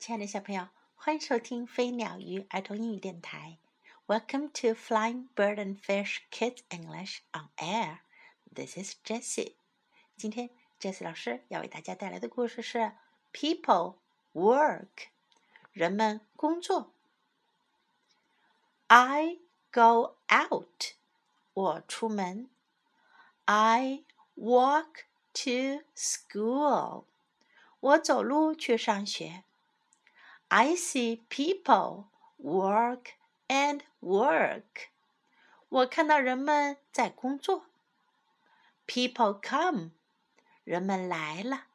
亲爱的小朋友，欢迎收听飞鸟鱼儿童英语电台。Welcome to Flying Bird and Fish Kids English on Air. This is Jessie. 今天 Jessie 老师要为大家带来的故事是 People Work，人们工作。I go out，我出门。I walk to school，我走路去上学。I see people work and work. 我看到人们在工作。People come，人们来了。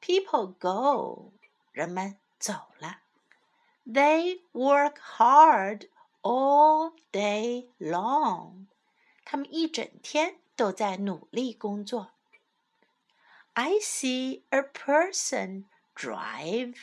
People go，人们走了。They work hard all day long. 他们一整天都在努力工作。I see a person drive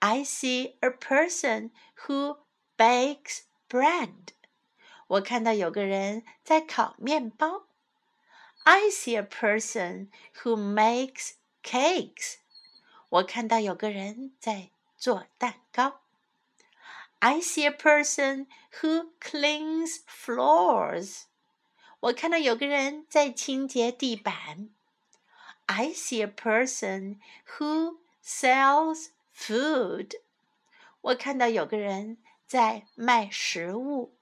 I see a person who bakes bread. 我看到有个人在烤面包。I see a person who makes cakes. 我看到有个人在做蛋糕。I see a person who cleans floors. 我看到有个人在清洁地板。I see a person who sells food，我看到有个人在卖食物。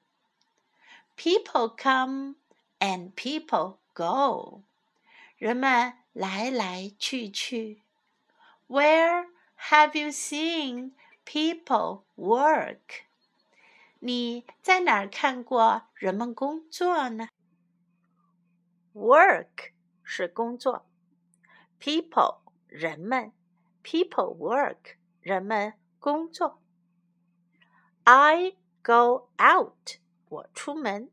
People come and people go，人们来来去去。Where have you seen people work？你在哪儿看过人们工作呢？Work 是工作，people 人们，people work。 人们工作。I go out，我出门。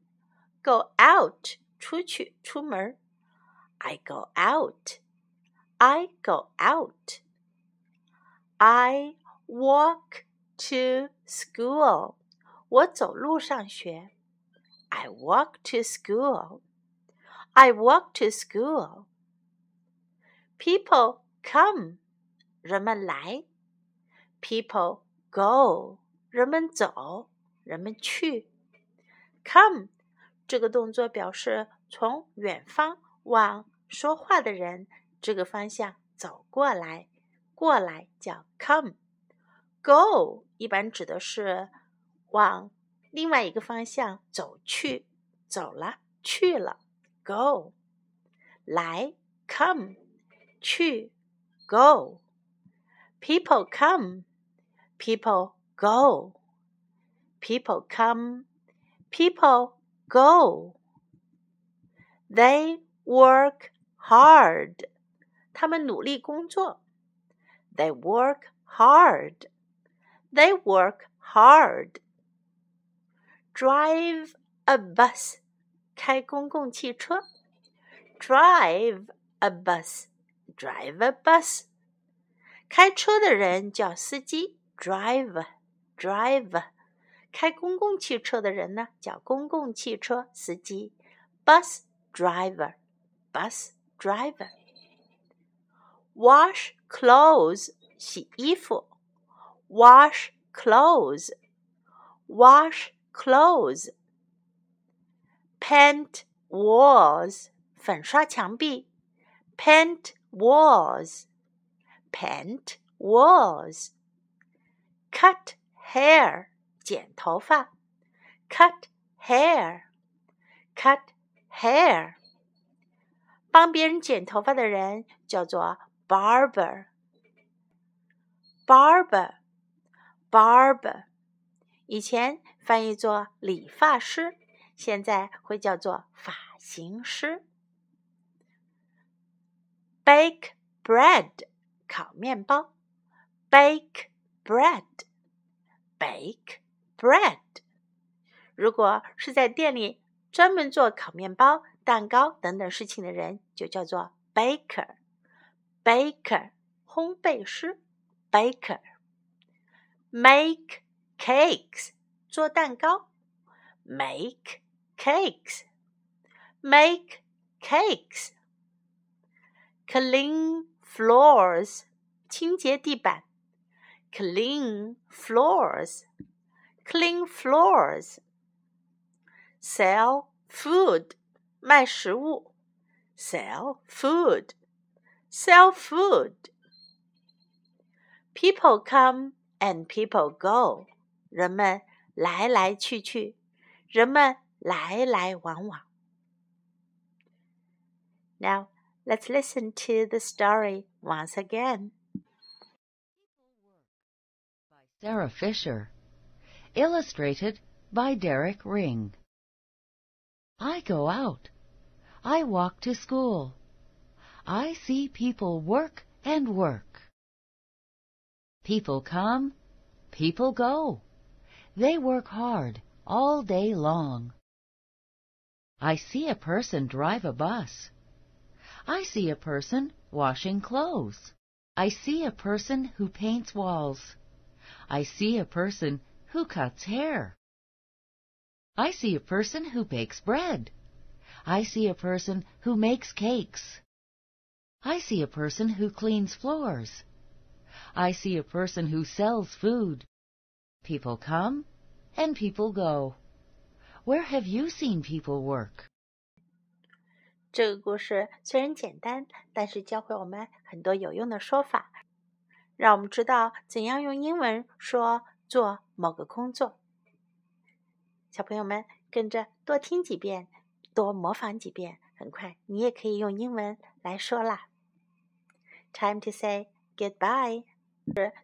Go out，出去，出门。I go out。I go out。I walk to school，我走路上学。I walk to school。I walk to school。People come，人们来。 People go，人们走，人们去。Come 这个动作表示从远方往说话的人这个方向走过来，过来叫 come。Go 一般指的是往另外一个方向走去，走了，去了。Go 来，come 去，go。People come。People go. People come. People go. They work hard. 他们努力工作。They work hard. They work hard. Drive a bus. 开公共汽车。Drive a bus. Drive a bus. 开车的人叫司机。driver，driver，开公共汽车的人呢叫公共汽车司机，bus driver，bus driver。wash clothes，洗衣服，wash clothes，wash clothes。paint walls，粉刷墙壁，paint walls） walls，paint walls。cut hair 剪头发，cut hair，cut hair。帮别人剪头发的人叫做 barber，barber，barber。以前翻译作理发师，现在会叫做发型师。bake bread， 烤面包。bake bread，bake bread。如果是在店里专门做烤面包、蛋糕等等事情的人，就叫做 baker。baker，烘焙师，baker。make cakes，做蛋糕，make cakes，make cakes。clean floors，清洁地板，clean floors，clean floors。sell food，卖食物，sell food，sell food。People come and people go，人们来来去去，人们来来往往。Now let's listen to the story once again. Sarah Fisher, illustrated by Derek Ring. I go out. I walk to school. I see people work and work. People come, people go. They work hard all day long. I see a person drive a bus. I see a person washing clothes. I see a person who paints walls. I see a person who cuts hair. I see a person who bakes bread. I see a person who makes cakes. I see a person who cleans floors. I see a person who sells food. People come and people go. Where have you seen people work? 这个故事虽然简单，但是教会我们很多有用的说法，让我们知道怎样用英文说做某个工作。小朋友们跟着多听几遍，多模仿几遍，很快你也可以用英文来说啦。Time to say goodbye.